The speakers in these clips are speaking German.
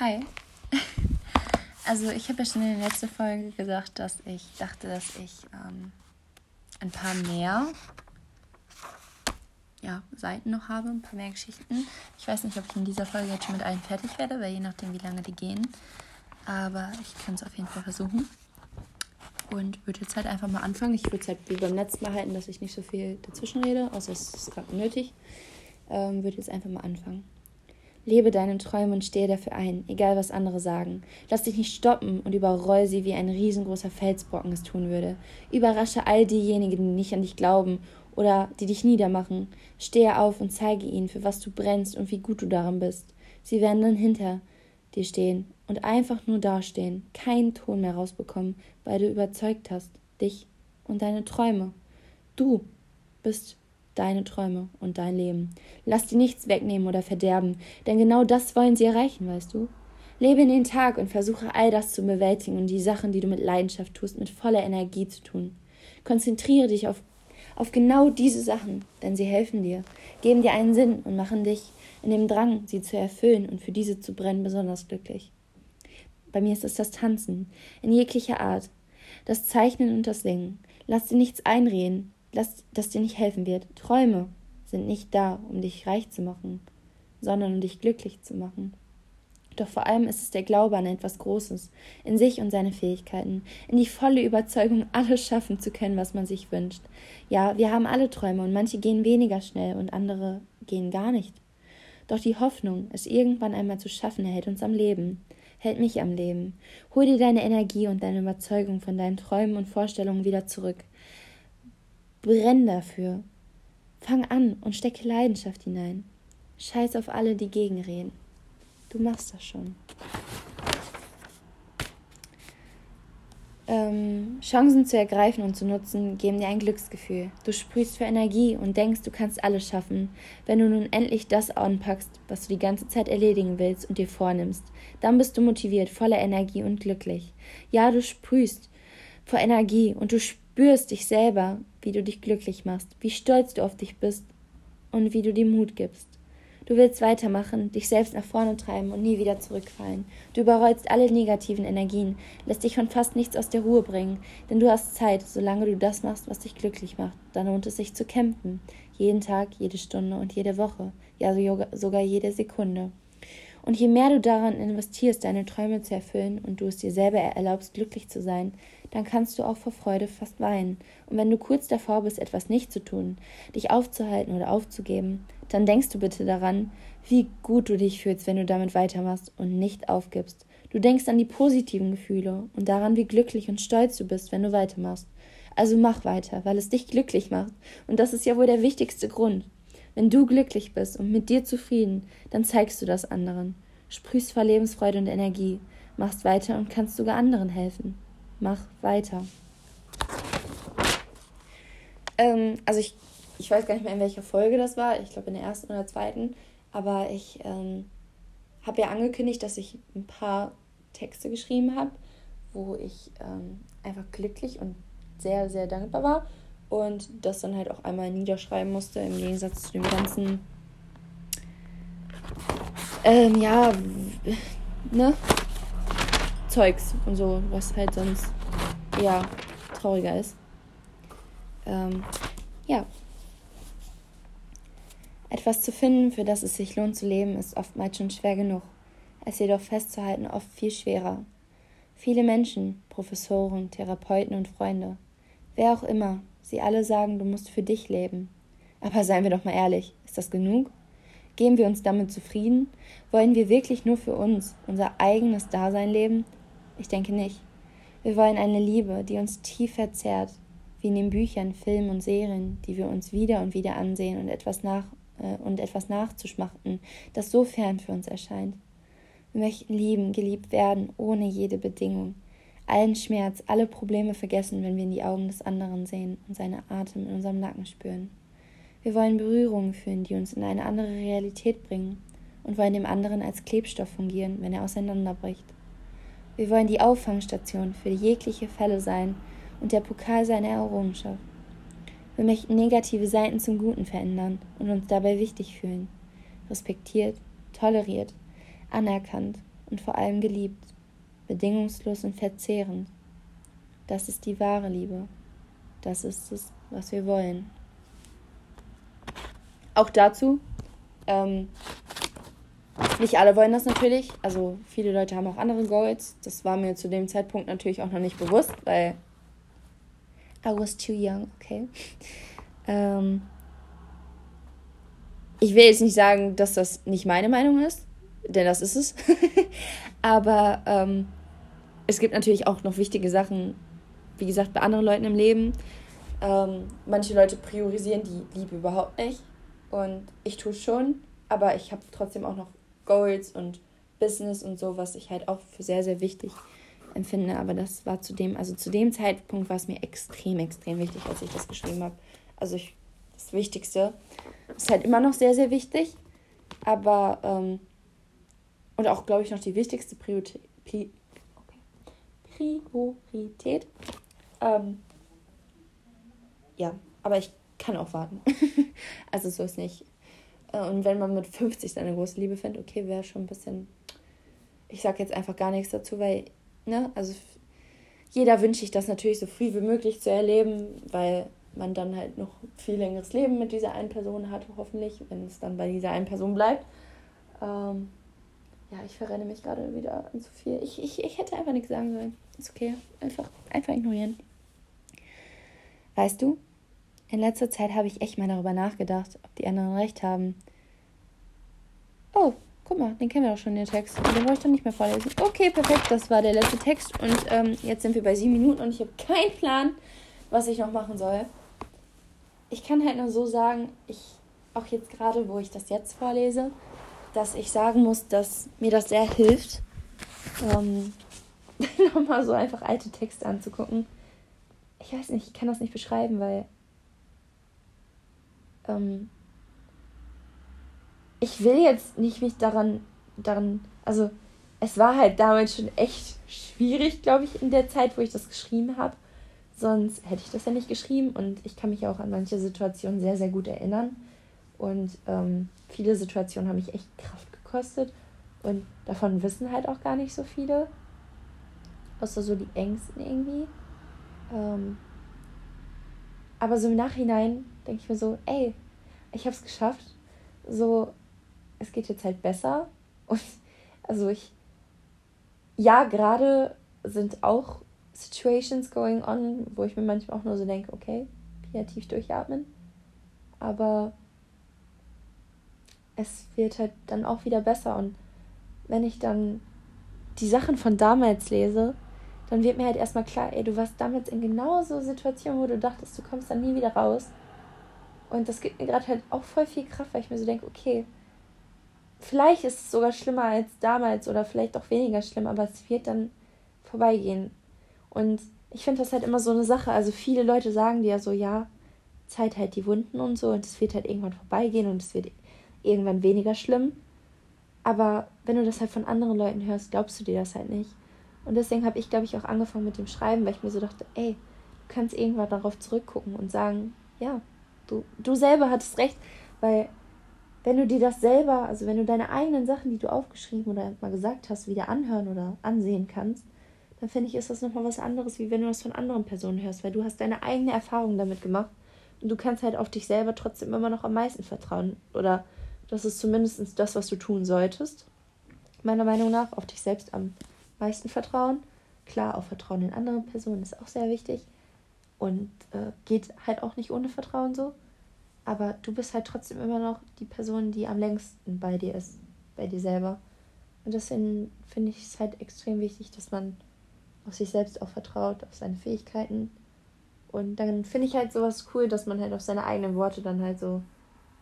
Hi. Also ich habe ja schon in der letzten Folge gesagt, dass ich dachte, dass ich ähm, ein paar mehr ja, Seiten noch habe, ein paar mehr Geschichten. Ich weiß nicht, ob ich in dieser Folge jetzt schon mit allen fertig werde, weil je nachdem, wie lange die gehen. Aber ich kann es auf jeden Fall versuchen. Und würde jetzt halt einfach mal anfangen. Ich würde es halt wie beim letzten Mal halten, dass ich nicht so viel dazwischen rede, außer es ist gerade nötig. Ähm, würde jetzt einfach mal anfangen. Lebe deine Träume und stehe dafür ein, egal was andere sagen. Lass dich nicht stoppen und überroll sie, wie ein riesengroßer Felsbrocken es tun würde. Überrasche all diejenigen, die nicht an dich glauben oder die dich niedermachen. Stehe auf und zeige ihnen, für was du brennst und wie gut du daran bist. Sie werden dann hinter dir stehen und einfach nur dastehen, keinen Ton mehr rausbekommen, weil du überzeugt hast, dich und deine Träume. Du bist deine Träume und dein Leben. Lass dir nichts wegnehmen oder verderben, denn genau das wollen sie erreichen, weißt du? Lebe in den Tag und versuche all das zu bewältigen und die Sachen, die du mit Leidenschaft tust, mit voller Energie zu tun. Konzentriere dich auf, auf genau diese Sachen, denn sie helfen dir, geben dir einen Sinn und machen dich in dem Drang, sie zu erfüllen und für diese zu brennen, besonders glücklich. Bei mir ist es das Tanzen, in jeglicher Art, das Zeichnen und das Singen. Lass dir nichts einreden, Lass, das dir nicht helfen wird. Träume sind nicht da, um dich reich zu machen, sondern um dich glücklich zu machen. Doch vor allem ist es der Glaube an etwas Großes, in sich und seine Fähigkeiten, in die volle Überzeugung, alles schaffen zu können, was man sich wünscht. Ja, wir haben alle Träume und manche gehen weniger schnell und andere gehen gar nicht. Doch die Hoffnung, es irgendwann einmal zu schaffen, hält uns am Leben, hält mich am Leben. Hol dir deine Energie und deine Überzeugung von deinen Träumen und Vorstellungen wieder zurück. Brenn dafür. Fang an und stecke Leidenschaft hinein. Scheiß auf alle, die gegenreden. Du machst das schon. Ähm, Chancen zu ergreifen und zu nutzen geben dir ein Glücksgefühl. Du sprühst für Energie und denkst, du kannst alles schaffen. Wenn du nun endlich das anpackst, was du die ganze Zeit erledigen willst und dir vornimmst, dann bist du motiviert, voller Energie und glücklich. Ja, du sprühst vor Energie und du spürst dich selber wie du dich glücklich machst, wie stolz du auf dich bist und wie du dir Mut gibst. Du willst weitermachen, dich selbst nach vorne treiben und nie wieder zurückfallen. Du überrollst alle negativen Energien, lässt dich von fast nichts aus der Ruhe bringen, denn du hast Zeit, solange du das machst, was dich glücklich macht. Dann lohnt es sich zu kämpfen. Jeden Tag, jede Stunde und jede Woche, ja sogar jede Sekunde. Und je mehr du daran investierst, deine Träume zu erfüllen und du es dir selber erlaubst, glücklich zu sein, dann kannst du auch vor Freude fast weinen. Und wenn du kurz davor bist, etwas nicht zu tun, dich aufzuhalten oder aufzugeben, dann denkst du bitte daran, wie gut du dich fühlst, wenn du damit weitermachst und nicht aufgibst. Du denkst an die positiven Gefühle und daran, wie glücklich und stolz du bist, wenn du weitermachst. Also mach weiter, weil es dich glücklich macht. Und das ist ja wohl der wichtigste Grund. Wenn du glücklich bist und mit dir zufrieden, dann zeigst du das anderen. Sprühst vor Lebensfreude und Energie, machst weiter und kannst sogar anderen helfen mach weiter. Ähm, also ich, ich weiß gar nicht mehr, in welcher Folge das war. Ich glaube in der ersten oder zweiten. Aber ich ähm, habe ja angekündigt, dass ich ein paar Texte geschrieben habe, wo ich ähm, einfach glücklich und sehr, sehr dankbar war. Und das dann halt auch einmal niederschreiben musste, im Gegensatz zu dem ganzen, ähm, ja, ne, Zeugs und so, was halt sonst eher trauriger ist. Ähm, ja. Etwas zu finden, für das es sich lohnt zu leben, ist oftmals schon schwer genug. Es jedoch festzuhalten oft viel schwerer. Viele Menschen, Professoren, Therapeuten und Freunde, wer auch immer, sie alle sagen, du musst für dich leben. Aber seien wir doch mal ehrlich, ist das genug? Geben wir uns damit zufrieden? Wollen wir wirklich nur für uns, unser eigenes Dasein leben? Ich denke nicht. Wir wollen eine Liebe, die uns tief verzehrt, wie in den Büchern, Filmen und Serien, die wir uns wieder und wieder ansehen und etwas, nach, äh, und etwas nachzuschmachten, das so fern für uns erscheint. Wir möchten lieben, geliebt werden, ohne jede Bedingung. Allen Schmerz, alle Probleme vergessen, wenn wir in die Augen des anderen sehen und seine Atem in unserem Nacken spüren. Wir wollen Berührungen fühlen, die uns in eine andere Realität bringen und wollen dem anderen als Klebstoff fungieren, wenn er auseinanderbricht. Wir wollen die Auffangstation für jegliche Fälle sein und der Pokal seiner Errungenschaft. Wir möchten negative Seiten zum Guten verändern und uns dabei wichtig fühlen, respektiert, toleriert, anerkannt und vor allem geliebt, bedingungslos und verzehrend. Das ist die wahre Liebe. Das ist es, was wir wollen. Auch dazu, ähm, nicht alle wollen das natürlich. Also viele Leute haben auch andere Goals. Das war mir zu dem Zeitpunkt natürlich auch noch nicht bewusst, weil I was too young, okay. Ähm, ich will jetzt nicht sagen, dass das nicht meine Meinung ist, denn das ist es. Aber ähm, es gibt natürlich auch noch wichtige Sachen, wie gesagt, bei anderen Leuten im Leben. Ähm, manche Leute priorisieren die Liebe überhaupt nicht. Und ich tue es schon, aber ich habe trotzdem auch noch Goals und Business und so, was ich halt auch für sehr, sehr wichtig empfinde. Aber das war zu dem, also zu dem Zeitpunkt war es mir extrem, extrem wichtig, als ich das geschrieben habe. Also ich, das Wichtigste ist halt immer noch sehr, sehr wichtig. Aber, ähm, und auch, glaube ich, noch die wichtigste Priorität. Pri okay. Priorität. Ähm, ja, aber ich kann auch warten. also so ist nicht. Äh, und wenn man mit 50 seine große Liebe findet, okay, wäre schon ein bisschen. Ich sage jetzt einfach gar nichts dazu, weil, ne, also jeder wünscht sich das natürlich so früh wie möglich zu erleben, weil man dann halt noch viel längeres Leben mit dieser einen Person hat, hoffentlich, wenn es dann bei dieser einen Person bleibt. Ähm, ja, ich verrenne mich gerade wieder an zu viel. Ich, ich, ich hätte einfach nichts sagen sollen. Ist okay. Einfach, einfach ignorieren. Weißt du, in letzter Zeit habe ich echt mal darüber nachgedacht, ob die anderen recht haben. Oh, guck mal, den kennen wir doch schon, den Text. Den wollte ich doch nicht mehr vorlesen. Okay, perfekt, das war der letzte Text. Und ähm, jetzt sind wir bei sieben Minuten und ich habe keinen Plan, was ich noch machen soll. Ich kann halt nur so sagen, ich, auch jetzt gerade, wo ich das jetzt vorlese, dass ich sagen muss, dass mir das sehr hilft, ähm, nochmal so einfach alte Texte anzugucken. Ich weiß nicht, ich kann das nicht beschreiben, weil ähm, ich will jetzt nicht mich daran, daran, also es war halt damals schon echt schwierig, glaube ich, in der Zeit, wo ich das geschrieben habe. Sonst hätte ich das ja nicht geschrieben und ich kann mich auch an manche Situationen sehr, sehr gut erinnern. Und ähm, viele Situationen haben mich echt Kraft gekostet und davon wissen halt auch gar nicht so viele. Außer so die Ängsten irgendwie. Ähm, aber so im Nachhinein denke ich mir so, ey, ich habe es geschafft. So, es geht jetzt halt besser. Und also ich, ja, gerade sind auch Situations going on, wo ich mir manchmal auch nur so denke, okay, kreativ durchatmen. Aber es wird halt dann auch wieder besser. Und wenn ich dann die Sachen von damals lese, dann wird mir halt erstmal klar, ey, du warst damals in genau so Situationen, wo du dachtest, du kommst dann nie wieder raus. Und das gibt mir gerade halt auch voll viel Kraft, weil ich mir so denke, okay, vielleicht ist es sogar schlimmer als damals oder vielleicht auch weniger schlimm, aber es wird dann vorbeigehen. Und ich finde das halt immer so eine Sache. Also viele Leute sagen dir ja so, ja, Zeit halt die Wunden und so und es wird halt irgendwann vorbeigehen und es wird irgendwann weniger schlimm. Aber wenn du das halt von anderen Leuten hörst, glaubst du dir das halt nicht. Und deswegen habe ich, glaube ich, auch angefangen mit dem Schreiben, weil ich mir so dachte, ey, du kannst irgendwann darauf zurückgucken und sagen, ja, du, du selber hattest recht, weil wenn du dir das selber, also wenn du deine eigenen Sachen, die du aufgeschrieben oder mal gesagt hast, wieder anhören oder ansehen kannst, dann finde ich, ist das nochmal was anderes, wie wenn du das von anderen Personen hörst, weil du hast deine eigene Erfahrung damit gemacht und du kannst halt auf dich selber trotzdem immer noch am meisten vertrauen. Oder das ist zumindest das, was du tun solltest. Meiner Meinung nach, auf dich selbst am meisten vertrauen. Klar, auch Vertrauen in andere Personen ist auch sehr wichtig. Und äh, geht halt auch nicht ohne Vertrauen so. Aber du bist halt trotzdem immer noch die Person, die am längsten bei dir ist, bei dir selber. Und deswegen finde ich es halt extrem wichtig, dass man auf sich selbst auch vertraut, auf seine Fähigkeiten. Und dann finde ich halt sowas cool, dass man halt auf seine eigenen Worte dann halt so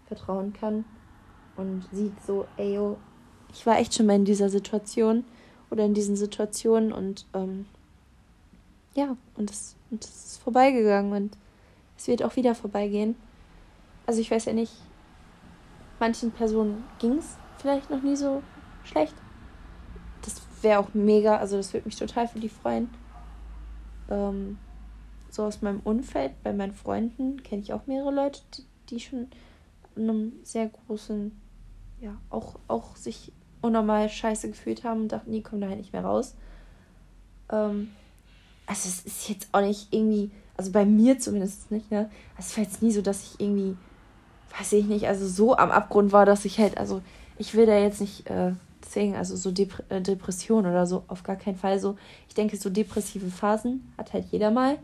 vertrauen kann und sieht so, ey, yo, ich war echt schon mal in dieser Situation oder in diesen Situationen und ähm, ja, und es, und es ist vorbeigegangen und es wird auch wieder vorbeigehen. Also ich weiß ja nicht, manchen Personen ging es vielleicht noch nie so schlecht. Das wäre auch mega, also das würde mich total für die freuen. Ähm, so aus meinem Umfeld, bei meinen Freunden kenne ich auch mehrere Leute, die, die schon in einem sehr großen, ja, auch, auch sich unnormal scheiße gefühlt haben und dachten, die kommen da halt nicht mehr raus. Ähm, also es ist jetzt auch nicht irgendwie, also bei mir zumindest nicht, ne? Es war jetzt nie so, dass ich irgendwie, weiß ich nicht, also so am Abgrund war, dass ich halt, also ich will da jetzt nicht äh, deswegen, also so Dep äh, Depression oder so, auf gar keinen Fall so. Ich denke, so depressive Phasen hat halt jeder mal,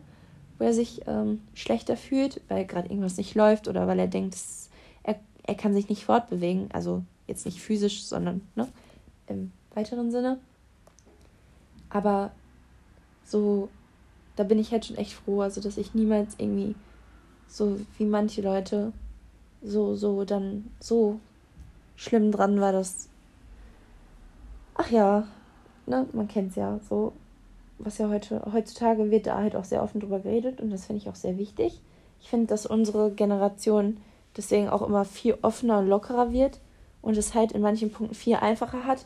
wo er sich ähm, schlechter fühlt, weil gerade irgendwas nicht läuft oder weil er denkt, er, er kann sich nicht fortbewegen. Also jetzt nicht physisch, sondern ne, im weiteren Sinne. Aber so, da bin ich halt schon echt froh, also dass ich niemals irgendwie so wie manche Leute so, so dann so schlimm dran war, dass, ach ja, ne, man kennt es ja so, was ja heute, heutzutage wird da halt auch sehr offen drüber geredet und das finde ich auch sehr wichtig. Ich finde, dass unsere Generation deswegen auch immer viel offener und lockerer wird und es halt in manchen Punkten viel einfacher hat.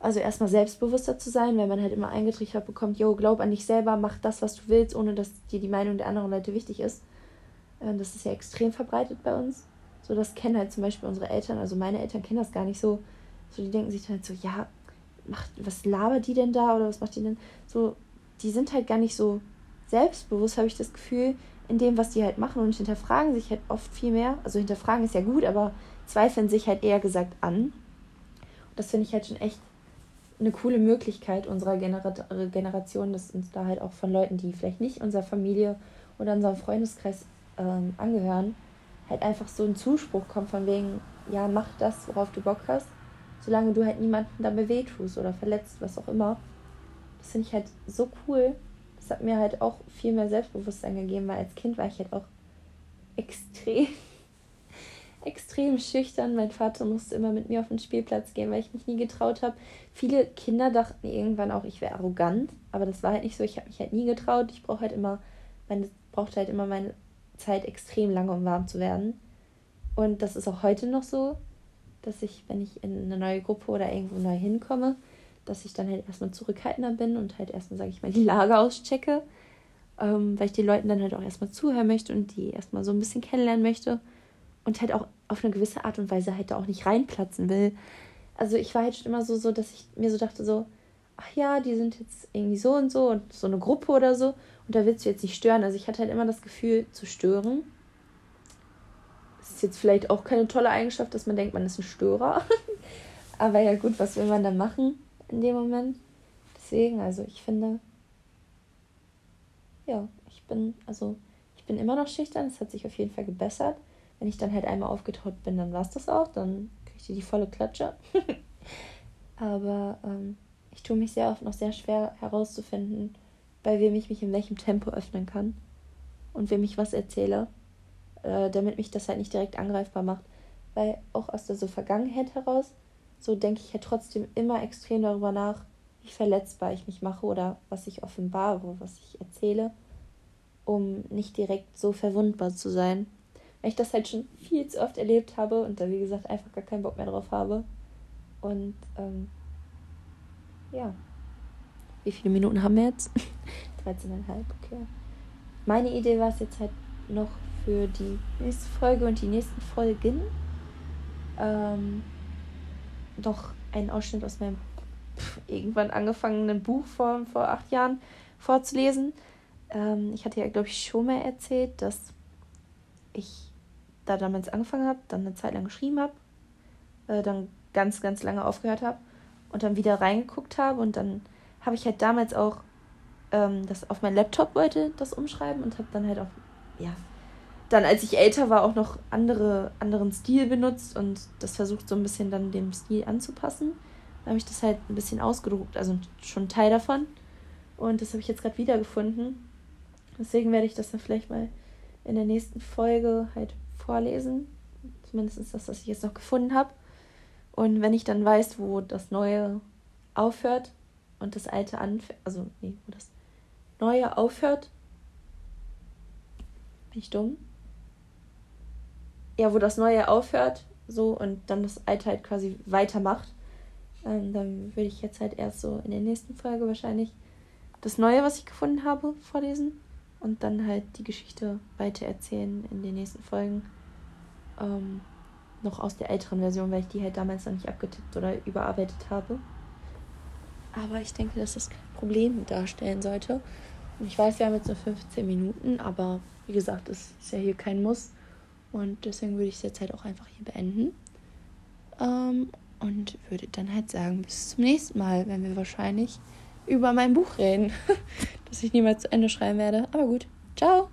Also erstmal selbstbewusster zu sein, weil man halt immer eingetrichtert bekommt, yo, glaub an dich selber, mach das, was du willst, ohne dass dir die Meinung der anderen Leute wichtig ist. Äh, das ist ja extrem verbreitet bei uns. So, das kennen halt zum Beispiel unsere Eltern, also meine Eltern kennen das gar nicht so. So, die denken sich dann halt so, ja, macht, was labert die denn da oder was macht die denn? So, die sind halt gar nicht so selbstbewusst, habe ich das Gefühl, in dem, was die halt machen und hinterfragen sich halt oft viel mehr. Also hinterfragen ist ja gut, aber zweifeln sich halt eher gesagt an. Und das finde ich halt schon echt eine coole Möglichkeit unserer Genera Generation, dass uns da halt auch von Leuten, die vielleicht nicht unserer Familie oder unserem Freundeskreis ähm, angehören, halt einfach so ein Zuspruch kommt von wegen, ja, mach das, worauf du Bock hast, solange du halt niemanden dabei wehtust oder verletzt, was auch immer. Das finde ich halt so cool. Das hat mir halt auch viel mehr Selbstbewusstsein gegeben, weil als Kind war ich halt auch extrem extrem schüchtern. Mein Vater musste immer mit mir auf den Spielplatz gehen, weil ich mich nie getraut habe. Viele Kinder dachten irgendwann auch, ich wäre arrogant, aber das war halt nicht so. Ich habe mich halt nie getraut. Ich brauche halt immer, meine, brauchte halt immer meine Zeit extrem lange, um warm zu werden. Und das ist auch heute noch so, dass ich, wenn ich in eine neue Gruppe oder irgendwo neu hinkomme, dass ich dann halt erstmal zurückhaltender bin und halt erstmal, sage ich mal, die Lage auschecke, ähm, weil ich den Leuten dann halt auch erstmal zuhören möchte und die erstmal so ein bisschen kennenlernen möchte und halt auch auf eine gewisse Art und Weise halt da auch nicht reinplatzen will. Also ich war halt schon immer so, so, dass ich mir so dachte, so, ach ja, die sind jetzt irgendwie so und so und so eine Gruppe oder so und da willst du jetzt nicht stören. Also ich hatte halt immer das Gefühl zu stören. Das ist jetzt vielleicht auch keine tolle Eigenschaft, dass man denkt, man ist ein Störer. Aber ja gut, was will man dann machen in dem Moment? Deswegen, also ich finde, ja, ich bin, also ich bin immer noch schüchtern, es hat sich auf jeden Fall gebessert wenn ich dann halt einmal aufgetaucht bin, dann war es das auch. Dann kriege ich die volle Klatsche. Aber ähm, ich tue mich sehr oft noch sehr schwer herauszufinden, bei wem ich mich in welchem Tempo öffnen kann und wem ich was erzähle, äh, damit mich das halt nicht direkt angreifbar macht. Weil auch aus der so Vergangenheit heraus, so denke ich halt trotzdem immer extrem darüber nach, wie verletzbar ich mich mache oder was ich offenbare, was ich erzähle, um nicht direkt so verwundbar zu sein weil ich das halt schon viel zu oft erlebt habe und da, wie gesagt, einfach gar keinen Bock mehr drauf habe. Und ähm, ja. Wie viele Minuten haben wir jetzt? 13,5, okay. Meine Idee war es jetzt halt noch für die nächste Folge und die nächsten Folgen ähm, noch einen Ausschnitt aus meinem pff, irgendwann angefangenen Buch vor, vor acht Jahren vorzulesen. Ähm, ich hatte ja, glaube ich, schon mal erzählt, dass ich da damals angefangen habe, dann eine Zeit lang geschrieben habe, äh, dann ganz, ganz lange aufgehört habe und dann wieder reingeguckt habe und dann habe ich halt damals auch ähm, das auf mein Laptop wollte das umschreiben und habe dann halt auch, ja, dann als ich älter war auch noch andere, anderen Stil benutzt und das versucht so ein bisschen dann dem Stil anzupassen. Dann habe ich das halt ein bisschen ausgedruckt, also schon Teil davon. Und das habe ich jetzt gerade wiedergefunden. Deswegen werde ich das dann vielleicht mal in der nächsten Folge halt vorlesen. Zumindest das, was ich jetzt noch gefunden habe. Und wenn ich dann weiß, wo das Neue aufhört und das Alte anfängt, also nee, wo das Neue aufhört, bin ich dumm? Ja, wo das Neue aufhört, so und dann das Alte halt quasi weitermacht, ähm, dann würde ich jetzt halt erst so in der nächsten Folge wahrscheinlich das Neue, was ich gefunden habe, vorlesen und dann halt die Geschichte weiter erzählen in den nächsten Folgen. Ähm, noch aus der älteren Version, weil ich die halt damals noch nicht abgetippt oder überarbeitet habe. Aber ich denke, dass das kein Problem darstellen sollte. Und ich weiß, wir haben jetzt nur 15 Minuten, aber wie gesagt, es ist ja hier kein Muss. Und deswegen würde ich es jetzt halt auch einfach hier beenden. Ähm, und würde dann halt sagen, bis zum nächsten Mal, wenn wir wahrscheinlich über mein Buch reden, das ich niemals zu Ende schreiben werde. Aber gut, ciao!